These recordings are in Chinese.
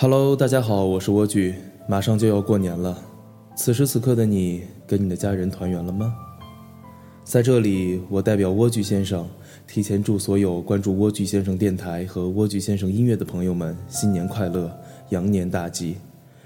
Hello，大家好，我是蜗苣，马上就要过年了，此时此刻的你跟你的家人团圆了吗？在这里，我代表蜗苣先生，提前祝所有关注蜗苣先生电台和蜗苣先生音乐的朋友们新年快乐，羊年大吉！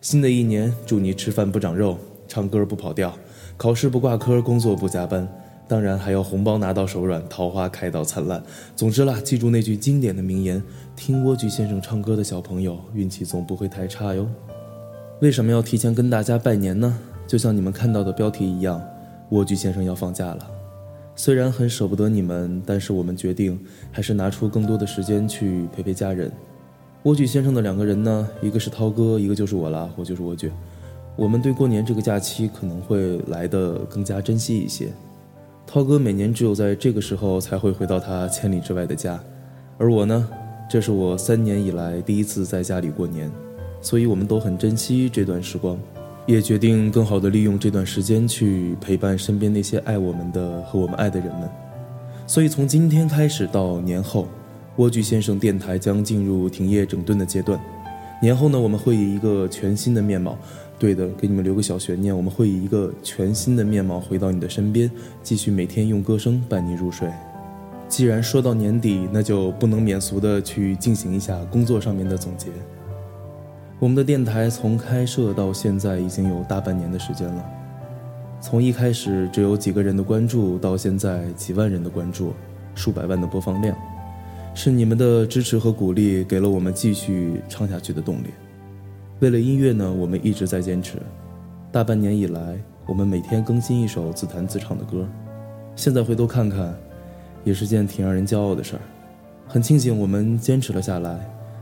新的一年，祝你吃饭不长肉，唱歌不跑调，考试不挂科，工作不加班。当然还要红包拿到手软，桃花开到灿烂。总之啦，记住那句经典的名言：听蜗苣先生唱歌的小朋友，运气总不会太差哟。为什么要提前跟大家拜年呢？就像你们看到的标题一样，蜗苣先生要放假了。虽然很舍不得你们，但是我们决定还是拿出更多的时间去陪陪家人。蜗苣先生的两个人呢，一个是涛哥，一个就是我啦，我就是蜗苣。我们对过年这个假期可能会来得更加珍惜一些。涛哥每年只有在这个时候才会回到他千里之外的家，而我呢，这是我三年以来第一次在家里过年，所以我们都很珍惜这段时光，也决定更好的利用这段时间去陪伴身边那些爱我们的和我们爱的人们。所以从今天开始到年后，蜗苣先生电台将进入停业整顿的阶段。年后呢，我们会以一个全新的面貌。对的，给你们留个小悬念，我们会以一个全新的面貌回到你的身边，继续每天用歌声伴你入睡。既然说到年底，那就不能免俗的去进行一下工作上面的总结。我们的电台从开设到现在已经有大半年的时间了，从一开始只有几个人的关注，到现在几万人的关注，数百万的播放量，是你们的支持和鼓励给了我们继续唱下去的动力。为了音乐呢，我们一直在坚持。大半年以来，我们每天更新一首自弹自唱的歌。现在回头看看，也是件挺让人骄傲的事儿。很庆幸我们坚持了下来，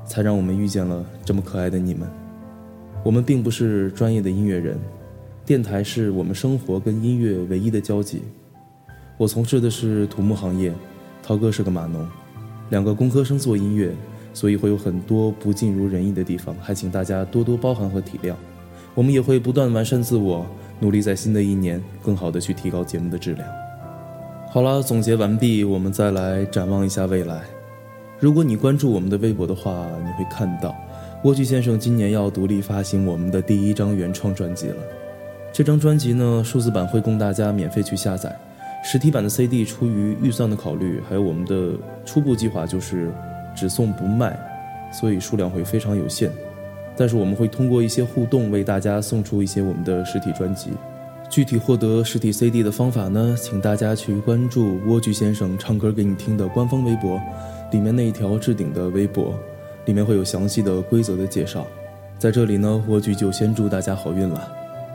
才让我们遇见了这么可爱的你们。我们并不是专业的音乐人，电台是我们生活跟音乐唯一的交集。我从事的是土木行业，涛哥是个码农，两个工科生做音乐。所以会有很多不尽如人意的地方，还请大家多多包涵和体谅。我们也会不断完善自我，努力在新的一年更好的去提高节目的质量。好了，总结完毕，我们再来展望一下未来。如果你关注我们的微博的话，你会看到蜗苣先生今年要独立发行我们的第一张原创专辑了。这张专辑呢，数字版会供大家免费去下载，实体版的 CD 出于预算的考虑，还有我们的初步计划就是。只送不卖，所以数量会非常有限。但是我们会通过一些互动为大家送出一些我们的实体专辑。具体获得实体 CD 的方法呢，请大家去关注蜗苣先生唱歌给你听的官方微博，里面那一条置顶的微博，里面会有详细的规则的介绍。在这里呢，蜗苣就先祝大家好运了，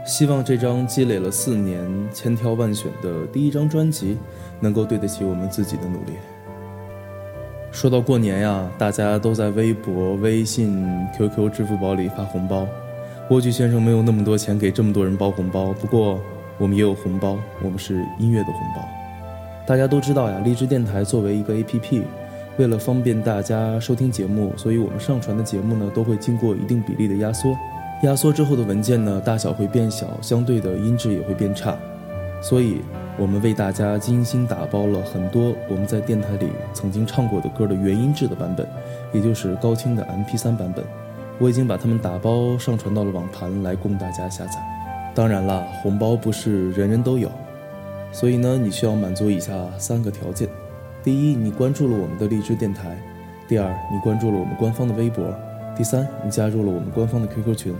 希望这张积累了四年千挑万选的第一张专辑，能够对得起我们自己的努力。说到过年呀，大家都在微博、微信、QQ、支付宝里发红包。蜗苣先生没有那么多钱给这么多人包红包，不过我们也有红包，我们是音乐的红包。大家都知道呀，荔枝电台作为一个 APP，为了方便大家收听节目，所以我们上传的节目呢都会经过一定比例的压缩。压缩之后的文件呢，大小会变小，相对的音质也会变差，所以。我们为大家精心打包了很多我们在电台里曾经唱过的歌的原音质的版本，也就是高清的 MP3 版本。我已经把它们打包上传到了网盘来供大家下载。当然啦，红包不是人人都有，所以呢，你需要满足以下三个条件：第一，你关注了我们的荔枝电台；第二，你关注了我们官方的微博；第三，你加入了我们官方的 QQ 群。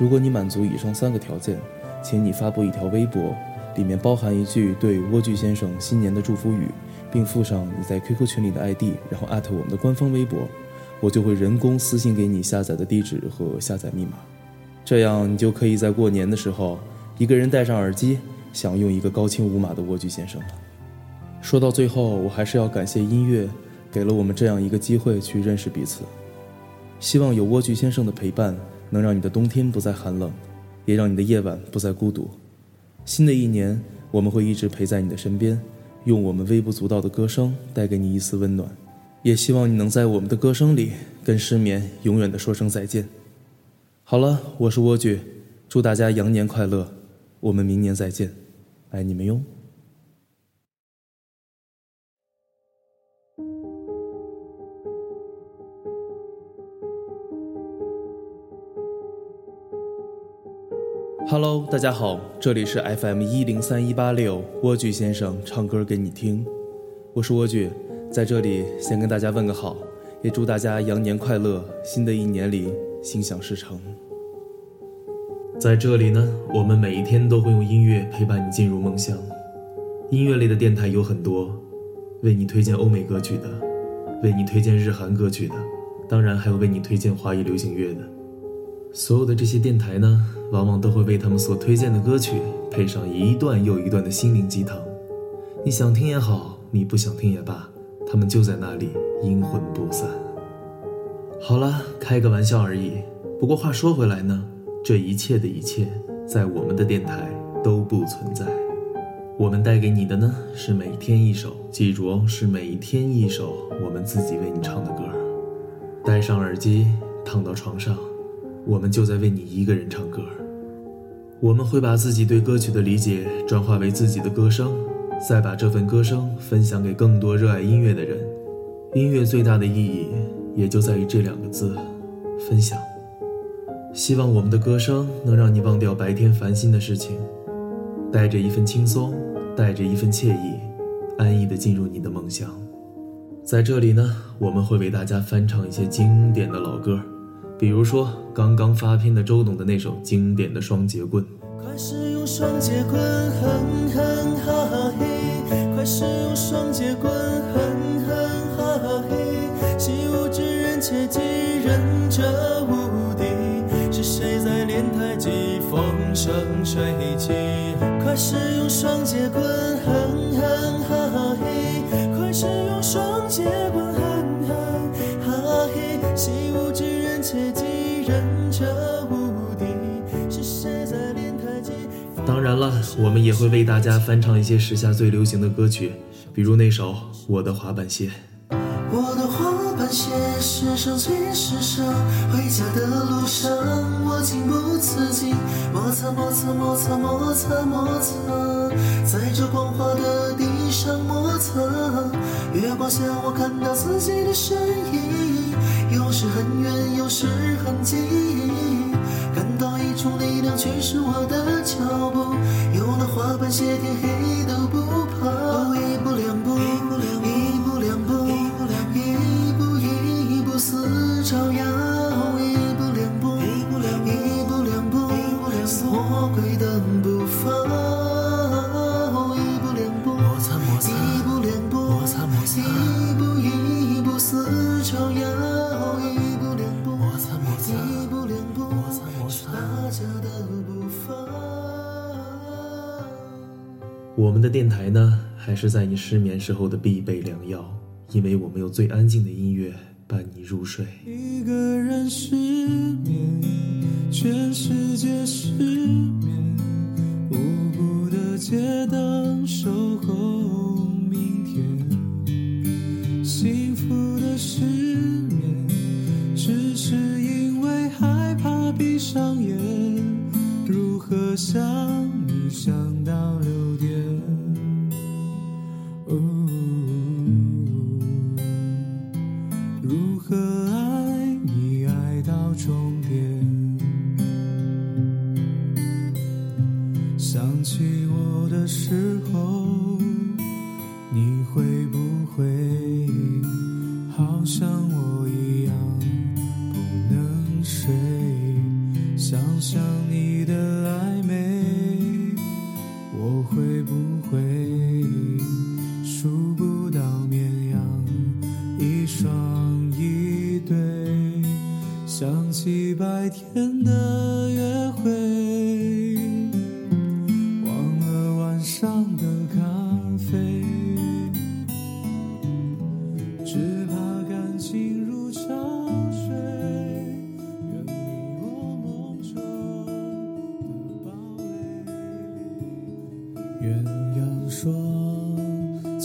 如果你满足以上三个条件，请你发布一条微博。里面包含一句对蜗苣先生新年的祝福语，并附上你在 QQ 群里的 ID，然后艾特我们的官方微博，我就会人工私信给你下载的地址和下载密码，这样你就可以在过年的时候一个人戴上耳机，享用一个高清无码的蜗苣先生了。说到最后，我还是要感谢音乐，给了我们这样一个机会去认识彼此。希望有蜗苣先生的陪伴，能让你的冬天不再寒冷，也让你的夜晚不再孤独。新的一年，我们会一直陪在你的身边，用我们微不足道的歌声带给你一丝温暖，也希望你能在我们的歌声里跟失眠永远的说声再见。好了，我是莴苣，祝大家羊年快乐，我们明年再见，爱你们哟。Hello，大家好，这里是 FM 一零三一八六蜗苣先生唱歌给你听，我是蜗苣，在这里先跟大家问个好，也祝大家羊年快乐，新的一年里心想事成。在这里呢，我们每一天都会用音乐陪伴你进入梦乡。音乐类的电台有很多，为你推荐欧美歌曲的，为你推荐日韩歌曲的，当然还有为你推荐华语流行乐的。所有的这些电台呢，往往都会为他们所推荐的歌曲配上一段又一段的心灵鸡汤。你想听也好，你不想听也罢，他们就在那里阴魂不散。好了，开个玩笑而已。不过话说回来呢，这一切的一切，在我们的电台都不存在。我们带给你的呢，是每天一首，记住哦，是每天一首我们自己为你唱的歌。戴上耳机，躺到床上。我们就在为你一个人唱歌，我们会把自己对歌曲的理解转化为自己的歌声，再把这份歌声分享给更多热爱音乐的人。音乐最大的意义也就在于这两个字：分享。希望我们的歌声能让你忘掉白天烦心的事情，带着一份轻松，带着一份惬意，安逸地进入你的梦乡。在这里呢，我们会为大家翻唱一些经典的老歌。比如说，刚刚发片的周董的那首经典的《双节棍》。快使用双节棍，哼哼哈哈嘿！快使用双节棍，哼哼哈哈嘿！习武之人切记，忍者无敌。是谁在练太极，风生水起？快使用双节棍，然了，我们也会为大家翻唱一些时下最流行的歌曲，比如那首《我的滑板鞋》。我的滑板鞋时尚最时尚，回家的路上我情不自禁摩擦摩擦摩擦摩擦摩擦，在这光滑的地上摩擦。月光下我看到自己的身影，有时很远，有时很近，种力量驱使我的脚步。有了滑板鞋，天黑都不台呢，还是在你失眠时候的必备良药，因为我们有最安静的音乐伴你入睡。一个人失眠，全世界失如何爱你爱到终点？想起我的时候，白天的约会，忘了晚上的咖啡，只怕感情如潮水，远离我梦中的堡垒。鸳鸯双栖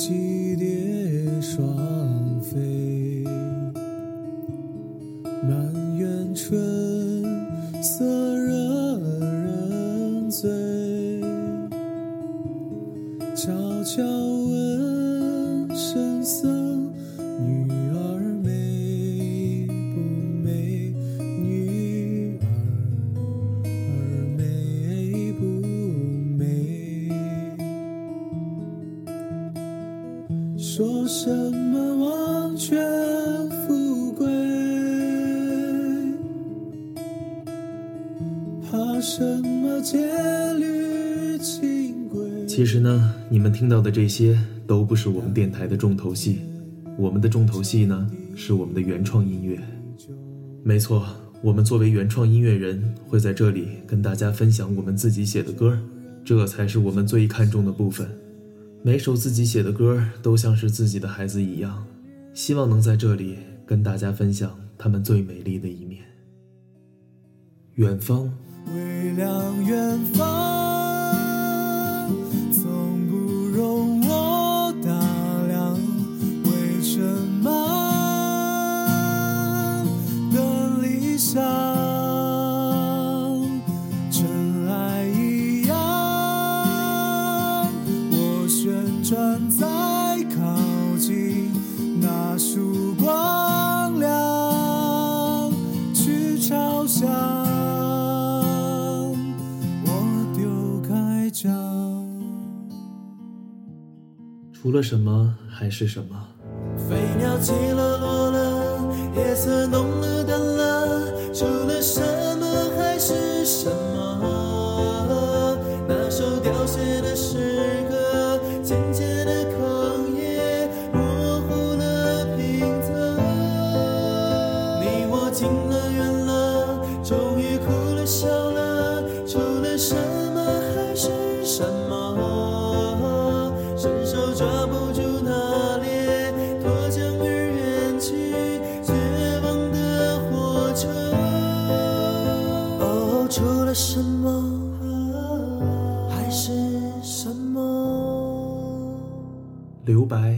说什么王权富贵怕什么戒律清规？其实呢你们听到的这些都不是我们电台的重头戏我们的重头戏呢是我们的原创音乐。没错我们作为原创音乐人会在这里跟大家分享我们自己写的歌这才是我们最看重的部分。每首自己写的歌都像是自己的孩子一样，希望能在这里跟大家分享他们最美丽的一面。远方，微亮远方，除了什么还是什么。飞鸟起了落了，夜色浓留白，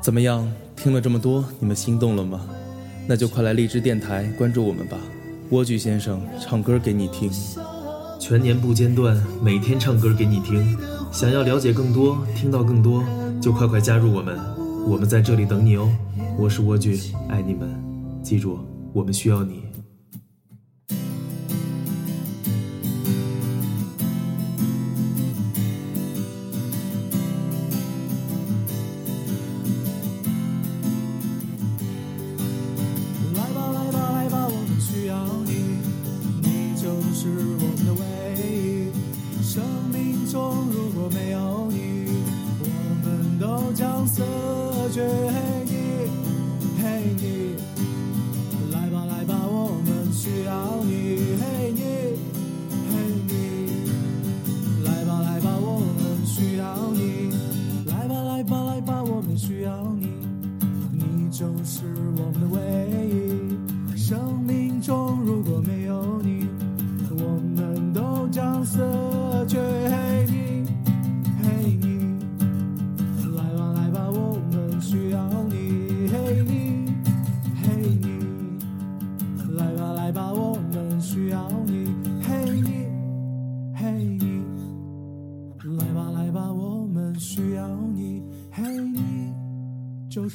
怎么样？听了这么多，你们心动了吗？那就快来荔枝电台关注我们吧。莴苣先生唱歌给你听，全年不间断，每天唱歌给你听。想要了解更多，听到更多，就快快加入我们，我们在这里等你哦。我是莴苣，爱你们，记住，我们需要你。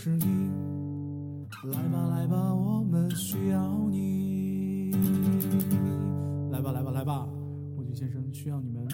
是你。来吧，来吧，我们需要你。来吧，来吧，来吧，莴苣先生需要你们。